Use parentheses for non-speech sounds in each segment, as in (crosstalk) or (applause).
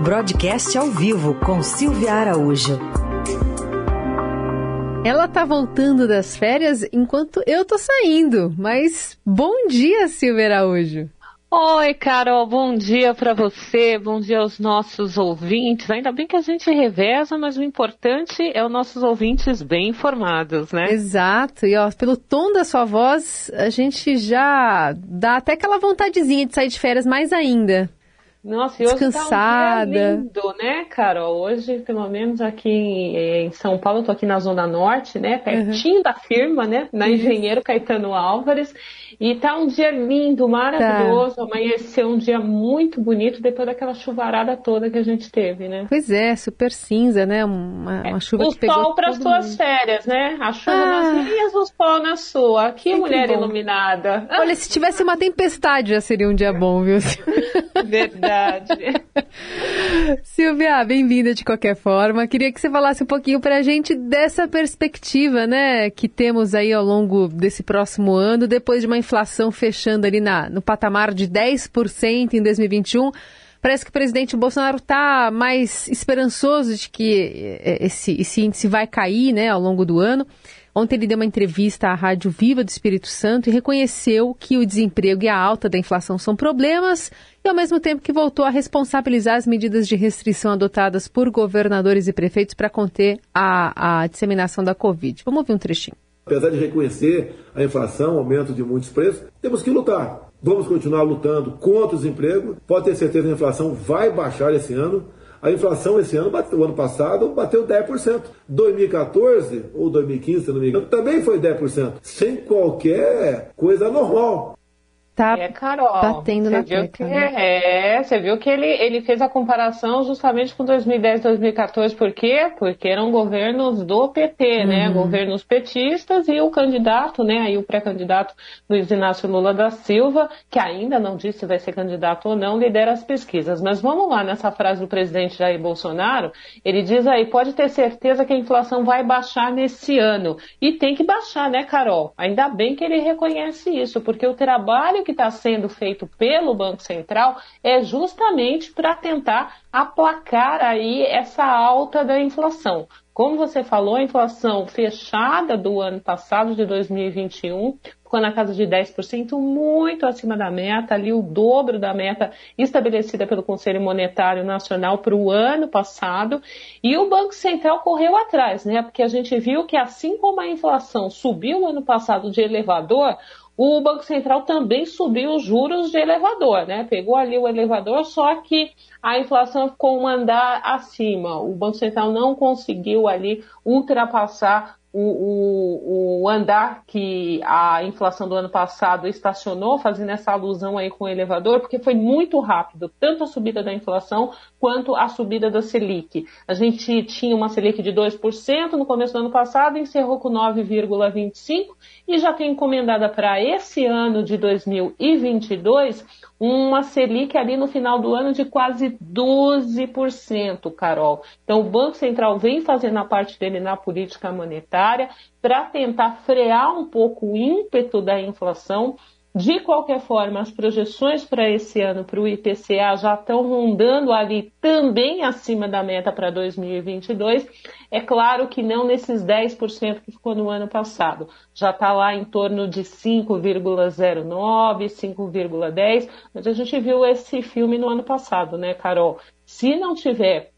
Broadcast ao vivo com Silvia Araújo. Ela tá voltando das férias enquanto eu tô saindo, mas bom dia, Silvia Araújo. Oi, Carol, bom dia para você, bom dia aos nossos ouvintes. Ainda bem que a gente reveza, mas o importante é os nossos ouvintes bem informados, né? Exato, e ó, pelo tom da sua voz, a gente já dá até aquela vontadezinha de sair de férias mais ainda. Nossa, e hoje Descansada. tá um dia lindo, né, Carol? Hoje, pelo menos aqui em, São Paulo, eu tô aqui na Zona Norte, né, pertinho uhum. da firma, né, na Engenheiro Caetano Álvares, e tá um dia lindo, maravilhoso, tá. amanheceu um dia muito bonito depois daquela chuvarada toda que a gente teve, né? Pois é, super cinza, né, uma, uma chuva é. que pegou O sol para as suas férias, né? A chuva ah. nas minhas, o sol na sua. Que mulher bom. iluminada. Olha, se tivesse uma tempestade já seria um dia bom, viu? (laughs) (laughs) Verdade verdade. (laughs) Silvia, bem-vinda de qualquer forma. Queria que você falasse um pouquinho para a gente dessa perspectiva, né, que temos aí ao longo desse próximo ano, depois de uma inflação fechando ali na, no patamar de 10% em 2021. Parece que o presidente Bolsonaro está mais esperançoso de que eh, esse, esse índice vai cair né, ao longo do ano. Ontem ele deu uma entrevista à Rádio Viva do Espírito Santo e reconheceu que o desemprego e a alta da inflação são problemas e, ao mesmo tempo, que voltou a responsabilizar as medidas de restrição adotadas por governadores e prefeitos para conter a, a disseminação da Covid. Vamos ouvir um trechinho. Apesar de reconhecer a inflação, o aumento de muitos preços, temos que lutar. Vamos continuar lutando contra o desemprego. Pode ter certeza que a inflação vai baixar esse ano. A inflação esse ano, bateu, o ano passado, bateu 10%. 2014 ou 2015, se não me engano, também foi 10%, sem qualquer coisa normal tá é, Carol, batendo na tecla. Né? É, você viu que ele, ele fez a comparação justamente com 2010, 2014, por quê? Porque eram governos do PT, né? uhum. né? Governos petistas e o candidato, né? Aí o pré-candidato Luiz Inácio Lula da Silva, que ainda não disse se vai ser candidato ou não, lidera as pesquisas. Mas vamos lá nessa frase do presidente Jair Bolsonaro, ele diz aí, pode ter certeza que a inflação vai baixar nesse ano. E tem que baixar, né, Carol? Ainda bem que ele reconhece isso, porque o trabalho que está sendo feito pelo Banco Central é justamente para tentar aplacar aí essa alta da inflação. Como você falou, a inflação fechada do ano passado, de 2021, ficou na casa de 10%, muito acima da meta, ali o dobro da meta estabelecida pelo Conselho Monetário Nacional para o ano passado. E o Banco Central correu atrás, né? Porque a gente viu que assim como a inflação subiu no ano passado de elevador, o Banco Central também subiu os juros de elevador, né? Pegou ali o elevador, só que a inflação ficou um andar acima. O Banco Central não conseguiu ali ultrapassar o, o, o, andar que a inflação do ano passado estacionou, fazendo essa alusão aí com o elevador, porque foi muito rápido, tanto a subida da inflação quanto a subida da Selic. A gente tinha uma Selic de 2% no começo do ano passado, encerrou com 9,25% e já tem encomendada para esse ano de 2022 uma Selic ali no final do ano de quase 12%, Carol. Então, o Banco Central vem fazendo a parte dele na política monetária para tentar frear um pouco o ímpeto da inflação de qualquer forma, as projeções para esse ano para o IPCA já estão rondando ali também acima da meta para 2022. É claro que não nesses 10% que ficou no ano passado. Já está lá em torno de 5,09, 5,10. Mas a gente viu esse filme no ano passado, né, Carol? Se não tiver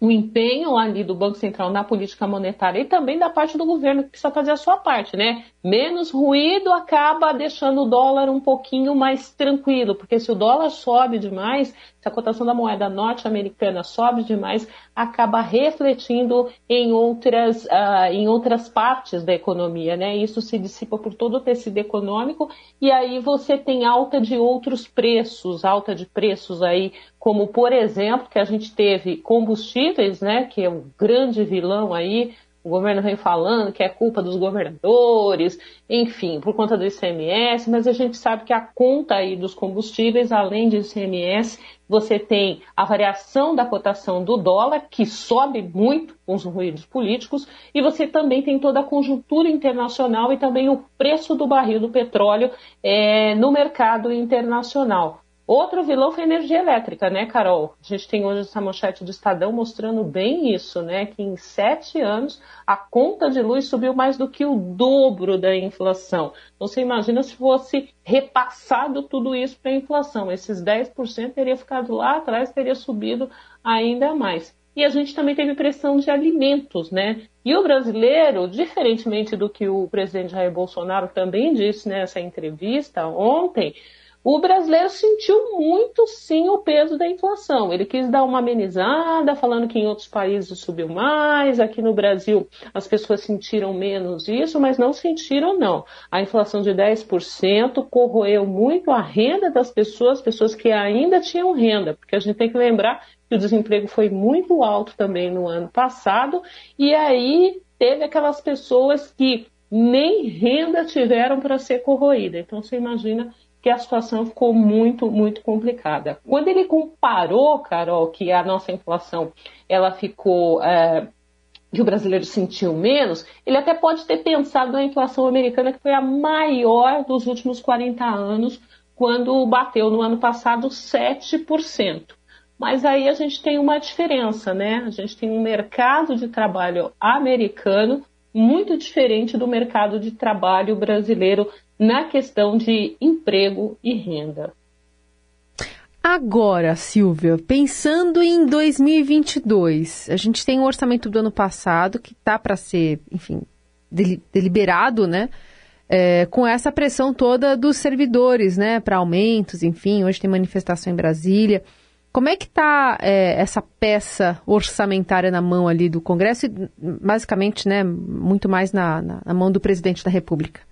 o empenho ali do Banco Central na política monetária e também da parte do governo que precisa fazer a sua parte, né? Menos ruído acaba deixando o dólar um pouquinho mais tranquilo, porque se o dólar sobe demais, se a cotação da moeda norte-americana sobe demais, acaba refletindo em outras, uh, em outras partes da economia, né? Isso se dissipa por todo o tecido econômico e aí você tem alta de outros preços, alta de preços aí, como por exemplo, que a gente teve combustíveis, né? Que é o grande vilão aí o governo vem falando que é culpa dos governadores, enfim, por conta do ICMS, mas a gente sabe que a conta aí dos combustíveis, além do ICMS, você tem a variação da cotação do dólar, que sobe muito com os ruídos políticos, e você também tem toda a conjuntura internacional e também o preço do barril do petróleo é, no mercado internacional. Outro vilão foi a energia elétrica, né, Carol? A gente tem hoje essa manchete do Estadão mostrando bem isso, né? Que em sete anos a conta de luz subiu mais do que o dobro da inflação. Então você imagina se fosse repassado tudo isso para a inflação. Esses 10% teria ficado lá atrás, teria subido ainda mais. E a gente também teve pressão de alimentos, né? E o brasileiro, diferentemente do que o presidente Jair Bolsonaro também disse nessa entrevista ontem, o brasileiro sentiu muito sim o peso da inflação. Ele quis dar uma amenizada, falando que em outros países subiu mais, aqui no Brasil as pessoas sentiram menos isso, mas não sentiram não. A inflação de 10% corroeu muito a renda das pessoas, pessoas que ainda tinham renda, porque a gente tem que lembrar que o desemprego foi muito alto também no ano passado, e aí teve aquelas pessoas que nem renda tiveram para ser corroída. Então você imagina que a situação ficou muito, muito complicada. Quando ele comparou, Carol, que a nossa inflação ela ficou. É, que o brasileiro sentiu menos, ele até pode ter pensado na inflação americana, que foi a maior dos últimos 40 anos, quando bateu no ano passado 7%. Mas aí a gente tem uma diferença, né? A gente tem um mercado de trabalho americano muito diferente do mercado de trabalho brasileiro na questão de emprego e renda. Agora, Silvia, pensando em 2022, a gente tem o orçamento do ano passado que está para ser, enfim, deliberado, né? É, com essa pressão toda dos servidores, né? Para aumentos, enfim, hoje tem manifestação em Brasília. Como é que está é, essa peça orçamentária na mão ali do Congresso e, basicamente, né, muito mais na, na, na mão do presidente da República?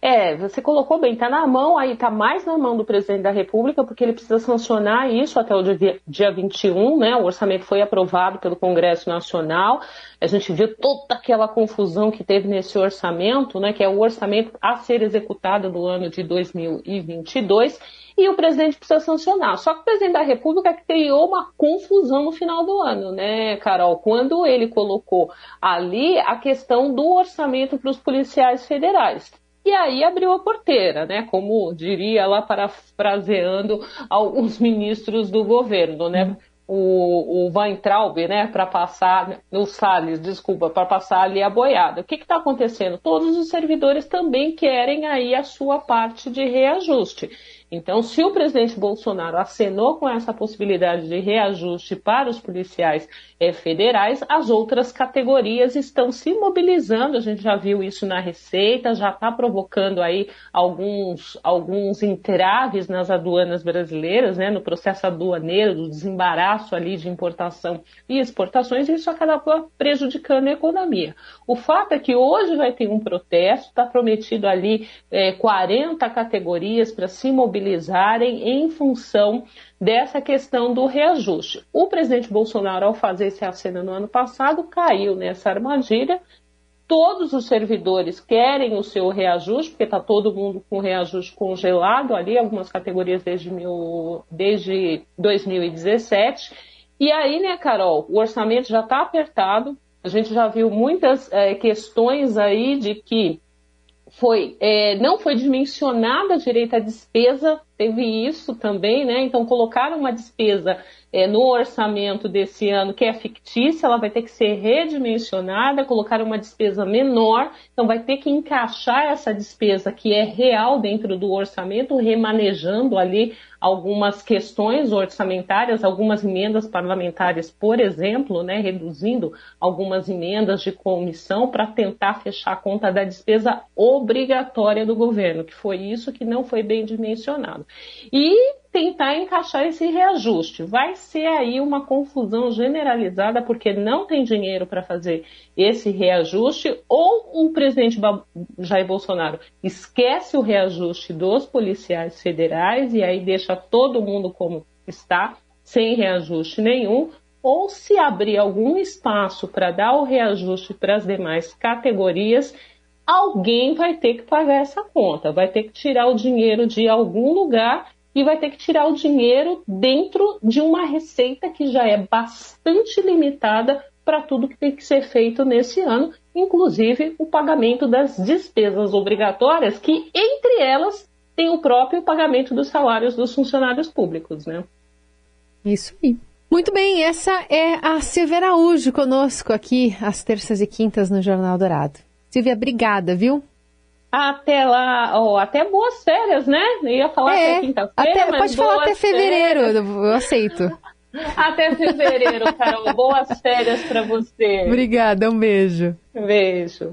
É, você colocou bem, está na mão, aí está mais na mão do presidente da República, porque ele precisa sancionar isso até o dia, dia 21, né? O orçamento foi aprovado pelo Congresso Nacional. A gente viu toda aquela confusão que teve nesse orçamento, né? Que é o orçamento a ser executado no ano de 2022 e o presidente precisa sancionar. Só que o presidente da República criou uma confusão no final do ano, né, Carol? Quando ele colocou ali a questão do orçamento para os policiais federais. E aí abriu a porteira, né? Como diria lá parafraseando alguns ministros do governo, né? O, o Weintraub, né, para passar, o Salles, desculpa, para passar ali a boiada. O que está acontecendo? Todos os servidores também querem aí a sua parte de reajuste. Então, se o presidente Bolsonaro acenou com essa possibilidade de reajuste para os policiais é, federais, as outras categorias estão se mobilizando. A gente já viu isso na Receita, já está provocando aí alguns, alguns entraves nas aduanas brasileiras, né, no processo aduaneiro, do desembaraço ali de importação e exportações, e isso acaba prejudicando a economia. O fato é que hoje vai ter um protesto, está prometido ali é, 40 categorias para se mobilizarem em função dessa questão do reajuste. O presidente Bolsonaro, ao fazer esse aceno no ano passado, caiu nessa armadilha. Todos os servidores querem o seu reajuste, porque está todo mundo com reajuste congelado ali, algumas categorias desde, mil, desde 2017. E aí, né, Carol, o orçamento já está apertado. A gente já viu muitas é, questões aí de que foi, é, não foi dimensionada direito a despesa, teve isso também, né? Então colocaram uma despesa é, no orçamento desse ano que é fictícia, ela vai ter que ser redimensionada, colocaram uma despesa menor, então vai ter que encaixar essa despesa que é real dentro do orçamento, remanejando ali algumas questões orçamentárias, algumas emendas parlamentares, por exemplo, né, reduzindo algumas emendas de comissão para tentar fechar a conta da despesa obrigatória do governo, que foi isso que não foi bem dimensionado. E tentar encaixar esse reajuste. Vai ser aí uma confusão generalizada porque não tem dinheiro para fazer esse reajuste ou o presidente Jair Bolsonaro esquece o reajuste dos policiais federais e aí deixa todo mundo como está, sem reajuste nenhum, ou se abrir algum espaço para dar o reajuste para as demais categorias, alguém vai ter que pagar essa conta, vai ter que tirar o dinheiro de algum lugar e vai ter que tirar o dinheiro dentro de uma receita que já é bastante limitada para tudo que tem que ser feito nesse ano, inclusive o pagamento das despesas obrigatórias, que entre elas tem o próprio pagamento dos salários dos funcionários públicos, né? Isso aí. Muito bem, essa é a Silvia Araújo conosco aqui às terças e quintas no Jornal Dourado. Silvia, obrigada, viu? Até lá, oh, até boas férias, né? Eu ia falar é, até quinta-feira, mas Pode falar até fevereiro, férias. eu aceito. (laughs) Até fevereiro, Carol. Boas férias para você. Obrigada, um beijo. Beijo.